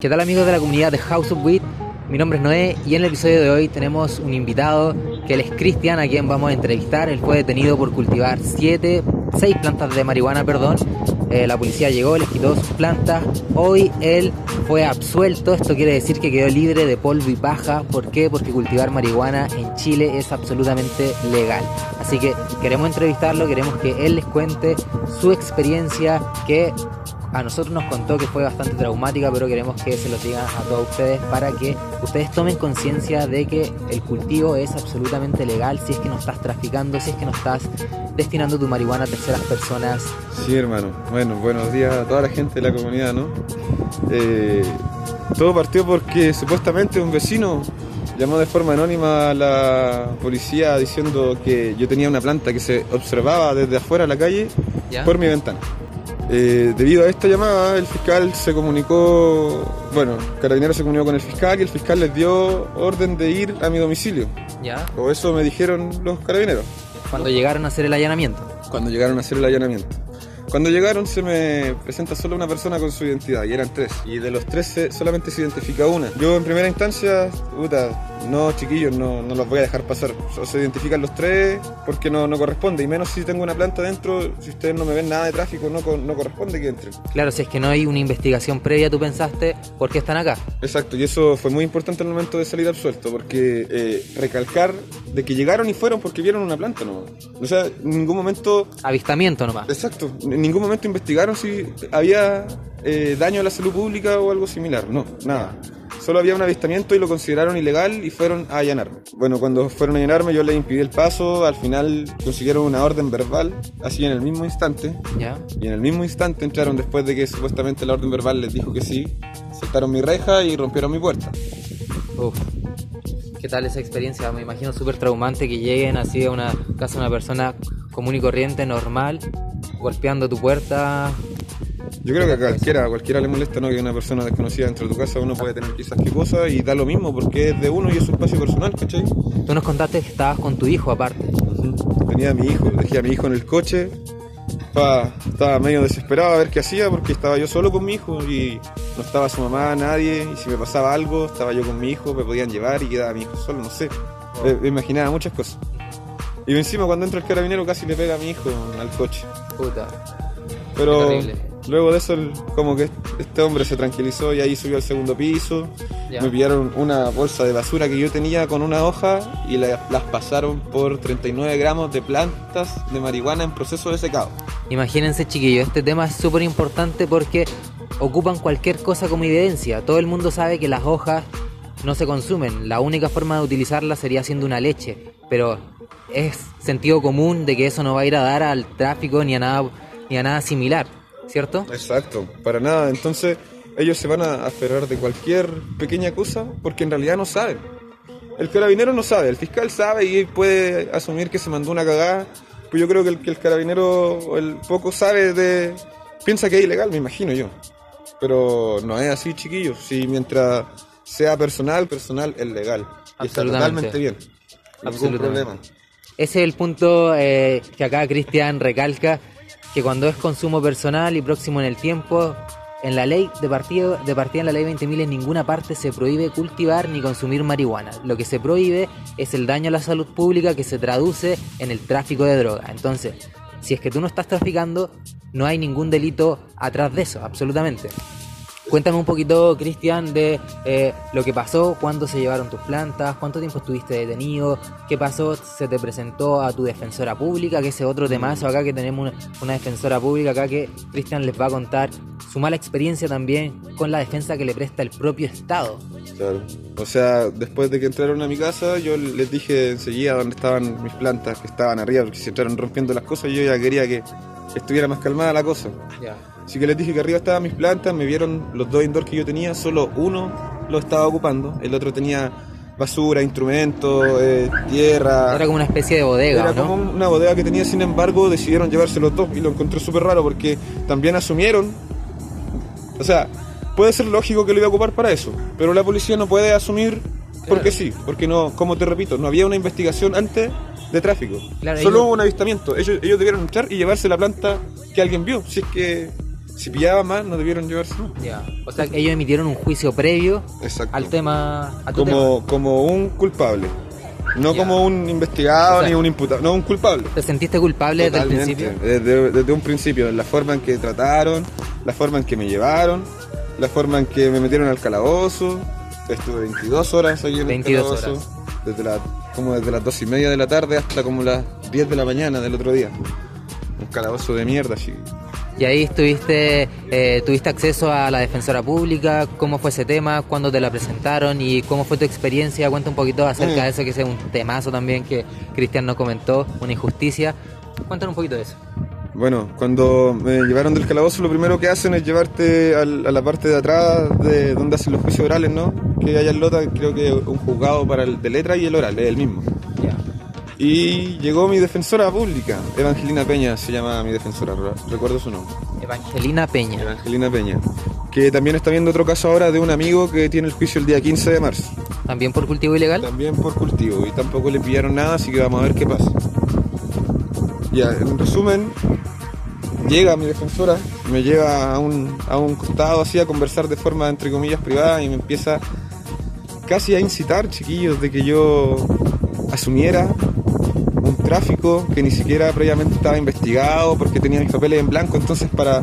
¿Qué tal amigos de la comunidad de House of Weed? Mi nombre es Noé y en el episodio de hoy tenemos un invitado que él es Cristian, a quien vamos a entrevistar. Él fue detenido por cultivar siete, seis plantas de marihuana, perdón. Eh, la policía llegó, les quitó sus plantas. Hoy él fue absuelto. Esto quiere decir que quedó libre de polvo y paja. ¿Por qué? Porque cultivar marihuana en Chile es absolutamente legal. Así que queremos entrevistarlo, queremos que él les cuente su experiencia, que a nosotros nos contó que fue bastante traumática, pero queremos que se lo digan a todos ustedes para que ustedes tomen conciencia de que el cultivo es absolutamente legal si es que no estás traficando, si es que no estás destinando tu marihuana a terceras personas. Sí, hermano. Bueno, buenos días a toda la gente de la comunidad, ¿no? Eh, todo partió porque supuestamente un vecino llamó de forma anónima a la policía diciendo que yo tenía una planta que se observaba desde afuera de la calle ¿Ya? por mi ventana. Eh, debido a esta llamada, el fiscal se comunicó, bueno, Carabinero se comunicó con el fiscal y el fiscal les dio orden de ir a mi domicilio. ¿Ya? O eso me dijeron los carabineros Cuando llegaron a hacer el allanamiento. cuando llegaron a hacer el allanamiento. Cuando llegaron se me presenta solo una persona con su identidad y eran tres. Y de los tres se- solamente se identifica una. Yo en primera instancia, puta, no chiquillos, no, no los voy a dejar pasar. Solo se identifican los tres porque no, no corresponde. Y menos si tengo una planta dentro, si ustedes no me ven nada de tráfico, no, no corresponde que entren. Claro, si es que no hay una investigación previa, tú pensaste, ¿por qué están acá? Exacto, y eso fue muy importante al momento de salir absuelto, porque eh, recalcar de que llegaron y fueron porque vieron una planta, ¿no? O sea, en ningún momento Avistamiento nomás. Exacto, en ningún momento investigaron si había eh, daño a la salud pública o algo similar, no, nada. Solo había un avistamiento y lo consideraron ilegal y fueron a allanarme. Bueno, cuando fueron a allanarme yo les impidí el paso, al final consiguieron una orden verbal, así en el mismo instante, ¿Ya? y en el mismo instante entraron después de que supuestamente la orden verbal les dijo que sí, saltaron mi reja y rompieron mi puerta. Uf. ¿Qué tal esa experiencia? Me imagino súper traumante que lleguen así a una casa de una persona común y corriente, normal, golpeando tu puerta. Yo creo que a cualquiera, a cualquiera le molesta ¿no? que una persona desconocida dentro de tu casa uno puede tener quizás qué cosa y da lo mismo porque es de uno y es su espacio personal, ¿cachai? Tú nos contaste que estabas con tu hijo aparte. Tenía a mi hijo, dejé a mi hijo en el coche. Estaba, estaba medio desesperado a ver qué hacía porque estaba yo solo con mi hijo y no estaba su mamá, nadie. Y si me pasaba algo, estaba yo con mi hijo, me podían llevar y quedaba mi hijo solo, no sé. Me, me imaginaba muchas cosas. Y encima cuando entra el carabinero casi le pega a mi hijo al coche. Puta. Pero terrible. Luego de eso el- como que este hombre se tranquilizó y ahí subió al segundo piso. Ya. Me pillaron una bolsa de basura que yo tenía con una hoja y la- las pasaron por 39 gramos de plantas de marihuana en proceso de secado. Imagínense, chiquillos, este tema es súper importante porque ocupan cualquier cosa como evidencia. Todo el mundo sabe que las hojas no se consumen. La única forma de utilizarlas sería haciendo una leche. Pero es sentido común de que eso no va a ir a dar al tráfico ni a nada, ni a nada similar, ¿cierto? Exacto, para nada. Entonces ellos se van a aferrar de cualquier pequeña cosa porque en realidad no saben. El carabinero no sabe, el fiscal sabe y puede asumir que se mandó una cagada. Pues yo creo que el, que el carabinero el poco sabe de... Piensa que es ilegal, me imagino yo. Pero no es así, chiquillos. Si mientras sea personal, personal es legal. Y está totalmente bien. Ningún Absolutamente. problema. Ese es el punto eh, que acá Cristian recalca, que cuando es consumo personal y próximo en el tiempo, en la ley de partida, de partida en la ley 20.000 en ninguna parte se prohíbe cultivar ni consumir marihuana. Lo que se prohíbe es el daño a la salud pública que se traduce en el tráfico de droga. Entonces, si es que tú no estás traficando, no hay ningún delito atrás de eso, absolutamente. Cuéntame un poquito, Cristian, de eh, lo que pasó, cuándo se llevaron tus plantas, cuánto tiempo estuviste detenido, qué pasó, se te presentó a tu defensora pública, que ese otro temazo acá que tenemos una, una defensora pública acá que Cristian les va a contar su mala experiencia también con la defensa que le presta el propio Estado. Claro. O sea, después de que entraron a mi casa, yo les dije enseguida dónde estaban mis plantas, que estaban arriba, porque si entraron rompiendo las cosas, yo ya quería que estuviera más calmada la cosa. Ya. Así que les dije que arriba estaban mis plantas, me vieron los dos indoor que yo tenía, solo uno lo estaba ocupando, el otro tenía basura, instrumentos, eh, tierra. Era como una especie de bodega, Era ¿no? como una bodega que tenía, sin embargo, decidieron llevarse los dos y lo encontré súper raro porque también asumieron. O sea, puede ser lógico que lo iba a ocupar para eso, pero la policía no puede asumir porque sí, porque no, como te repito, no había una investigación antes de tráfico. Claro, Solo ellos- hubo un avistamiento. Ellos, ellos debieron entrar y llevarse la planta que alguien vio, si es que Si pillaba más, no debieron llevarse. Ya. O sea, ellos emitieron un juicio previo Exacto. al tema. A tu tema. como, como un culpable. No Ya. como un investigado O sea, ni un imputado, no un culpable. ¿Te sentiste culpable desde el principio? Desde, desde un principio, la forma en que trataron, la forma en que me llevaron, la forma en que me metieron al calabozo. Estuve 22 horas allí en 22 el calabozo. horas. Desde la, como desde las 2 y media de la tarde hasta como las 10 de la mañana del otro día. Un calabozo de mierda, así. Y ahí estuviste, eh, tuviste acceso a la defensora pública, cómo fue ese tema, cuándo te la presentaron y cómo fue tu experiencia. Cuenta un poquito acerca Mm. de eso, que es un temazo también que Cristian no comentó, una injusticia. Cuéntanos un poquito de eso. Bueno, cuando me llevaron del calabozo, lo primero que hacen es llevarte a la parte de atrás de donde hacen los juicios orales, ¿no? Que hay en Lota, creo que un juzgado para el de letra y el oral, es el mismo. Y llegó mi defensora pública, Evangelina Peña se llama mi defensora, re- recuerdo su nombre. Evangelina Peña. Evangelina Peña. Que también está viendo otro caso ahora de un amigo que tiene el juicio el día 15 de marzo. También por cultivo ilegal. También por cultivo y tampoco le pillaron nada, así que vamos a ver qué pasa. Ya, en resumen, llega mi defensora, me lleva a un, a un costado así a conversar de forma entre comillas privada y me empieza casi a incitar, chiquillos, de que yo asumiera un tráfico que ni siquiera previamente estaba investigado porque tenía mis papeles en blanco, entonces para,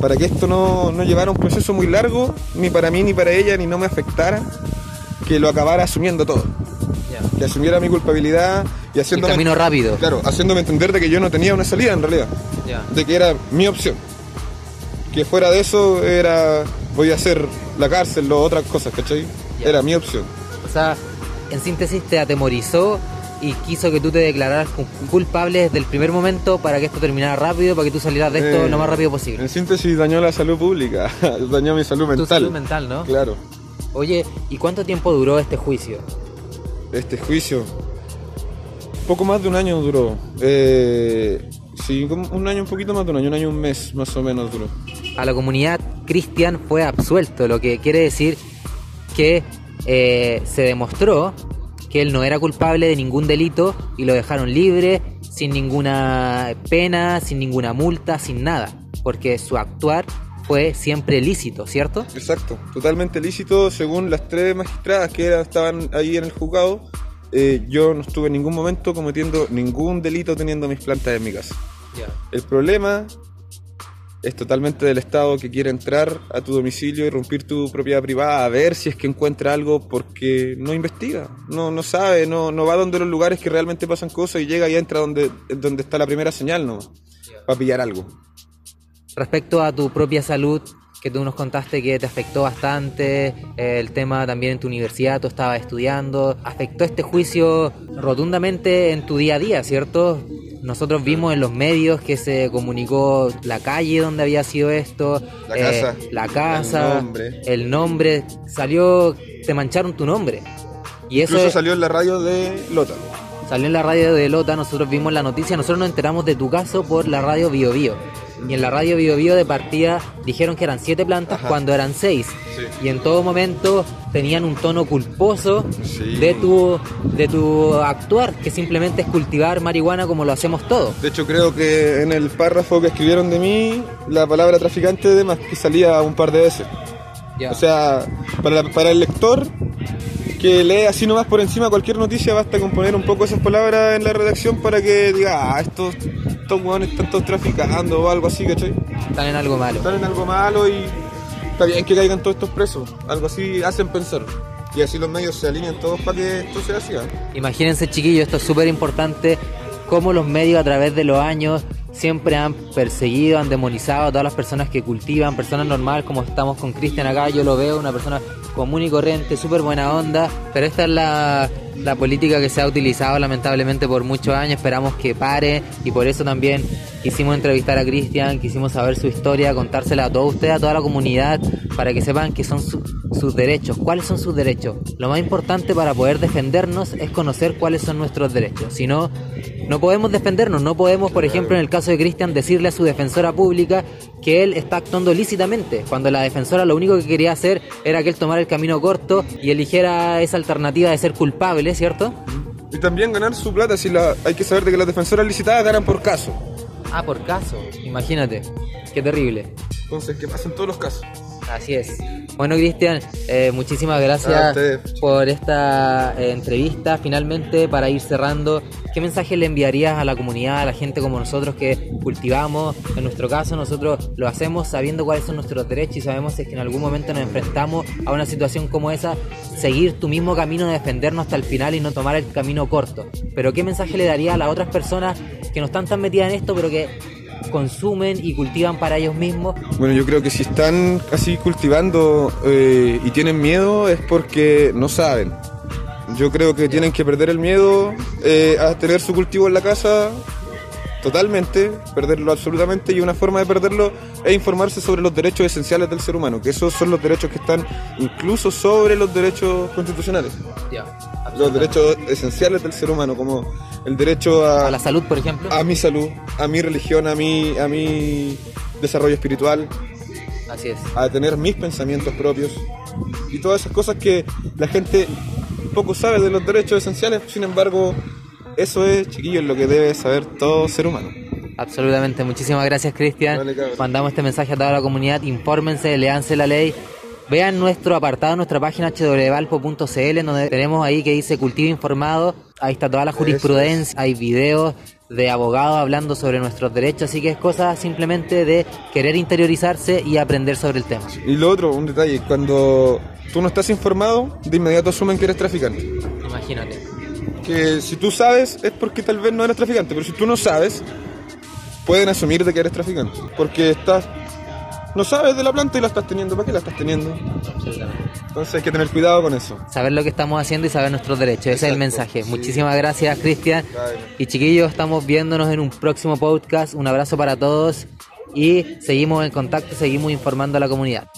para que esto no, no llevara un proceso muy largo, ni para mí ni para ella, ni no me afectara, que lo acabara asumiendo todo. Que asumiera mi culpabilidad y El haciéndome, camino rápido. claro, haciéndome entender de que yo no tenía una salida en realidad, de que era mi opción. Que fuera de eso era voy a hacer la cárcel o otras cosas, ¿cachai? Ya. Era mi opción. O sea, en síntesis te atemorizó y quiso que tú te declararas cu- culpable desde el primer momento para que esto terminara rápido, para que tú salieras de esto Eh, lo más rápido posible. En síntesis dañó la salud pública, dañó mi salud Tu mental. salud mental, ¿no? Claro. Oye, ¿y cuánto tiempo duró este juicio? Este juicio, poco más de un año duró. Eh, sí, un año, un poquito más de un año, un año, un mes más o menos duró. A la comunidad cristian fue absuelto, lo que quiere decir que eh, se demostró que él no era culpable de ningún delito y lo dejaron libre, sin ninguna pena, sin ninguna multa, sin nada, porque su actuar fue siempre lícito, ¿cierto? Exacto, totalmente lícito según las tres magistradas que estaban ahí en el juzgado. eh, yo no estuve en ningún momento cometiendo ningún delito teniendo mis plantas en mi casa. El problema es totalmente del Estado que quiere entrar a tu domicilio y romper tu propiedad privada a ver si es que encuentra algo porque no investiga, no, no sabe, no, no va donde los lugares que realmente pasan cosas y llega y entra donde, donde está la primera señal, ¿no? Para pillar algo. Respecto a tu propia salud, que tú nos contaste que te afectó bastante, eh, el tema también en tu universidad, tú estabas estudiando, afectó este juicio rotundamente en tu día a día, ¿cierto? Nosotros vimos en los medios que se comunicó la calle donde había sido esto, La eh, casa, la casa, el nombre. el nombre, salió, te mancharon tu nombre. Y eso Incluso es- salió en la radio de Lota. Salió en la radio de Lota, nosotros vimos la noticia, nosotros nos enteramos de tu caso por la radio Bio Bio. Y en la radio Bio Bio de partida dijeron que eran siete plantas Ajá. cuando eran seis. Sí. Y en todo momento tenían un tono culposo Sí. de tu de tu actuar, que simplemente es cultivar marihuana como lo hacemos todos. De hecho, creo que en el párrafo que escribieron de mí, la palabra traficante de más que salía un par de veces. O sea, para, para el lector que lee así nomás por encima cualquier noticia, basta con poner un poco esas palabras en la redacción para que diga, ah, estos, estos hueones están todos traficando o algo así, ¿cachai? están en algo malo. Están en algo malo y está bien que caigan todos estos presos. Algo así hacen pensar. Y así los medios se alinean todos para que esto sea así. ¿eh? Imagínense, chiquillos, esto es súper importante, cómo los medios a través de los años siempre han perseguido, han demonizado a todas las personas que cultivan, personas normales, como estamos con Cristian acá, yo lo veo, una persona común y corriente, súper buena onda, pero esta es la, la política que se ha utilizado lamentablemente por muchos años, esperamos que pare y por eso también quisimos entrevistar a Cristian, quisimos saber su historia, contársela a todos ustedes, a toda la comunidad, para que sepan que son sus derechos, cuáles son sus derechos. Lo más importante para poder defendernos es conocer cuáles son nuestros derechos, si no, no podemos defendernos, no podemos, por ejemplo, en el caso de Cristian, decirle a su defensora pública que él está actuando lícitamente, cuando la defensora lo único que quería hacer era que él tomara el camino corto y eligiera esa alternativa de ser culpable, ¿cierto? Y también ganar su plata, si la, hay que saber de que las defensoras licitadas ganan por caso. Ah, por caso, imagínate. Qué terrible. Entonces, que pasen todos los casos. Así es. Bueno, Cristian, eh, muchísimas gracias por esta eh, entrevista. Finalmente, para ir cerrando, ¿qué mensaje le enviarías a la comunidad, a la gente como nosotros que cultivamos? En nuestro caso, nosotros lo hacemos sabiendo cuáles son nuestros derechos y sabemos si es que en algún momento nos enfrentamos a una situación como esa, seguir tu mismo camino de defendernos hasta el final y no tomar el camino corto. Pero ¿qué mensaje le daría a las otras personas que no están tan metidas en esto, pero que consumen y cultivan para ellos mismos? Bueno, yo creo que si están así cultivando eh, y tienen miedo es porque no saben. Yo creo que tienen que perder el miedo eh, a tener su cultivo en la casa totalmente, perderlo absolutamente y una forma de perderlo es informarse sobre los derechos esenciales del ser humano, que esos son los derechos que están incluso sobre los derechos constitucionales, los derechos esenciales del ser humano, como el derecho a, A la salud, por ejemplo. a mi salud, a mi religión, a mi, a mi desarrollo espiritual, Así es. a tener mis pensamientos propios y todas esas cosas que la gente poco sabe de los derechos esenciales, sin embargo, eso es, chiquillos, lo que debe saber todo ser humano. Absolutamente. Muchísimas gracias, Cristian. Vale. Mandamos este mensaje a toda la comunidad. Infórmense, leanse la ley. Vean nuestro apartado, nuestra página www.valpo.cl, donde tenemos ahí que dice cultivo informado. Ahí está toda la jurisprudencia. Hay videos de abogados hablando sobre nuestros derechos. Así que es cosa simplemente de querer interiorizarse y aprender sobre el tema. Y lo otro, un detalle, cuando tú no estás informado, de inmediato asumen que eres traficante. Imagínate. Que si tú sabes es porque tal vez no eres traficante, pero si tú no sabes, pueden asumir de que eres traficante. Porque estás, no sabes de la planta y la estás teniendo, ¿para qué la estás teniendo? Entonces hay que tener cuidado con eso. Saber lo que estamos haciendo y saber nuestros derechos. Ese es el mensaje. sí. Muchísimas gracias, Cristian. Y chiquillos, estamos viéndonos en un próximo podcast. Un abrazo para todos y seguimos en contacto, seguimos informando a la comunidad.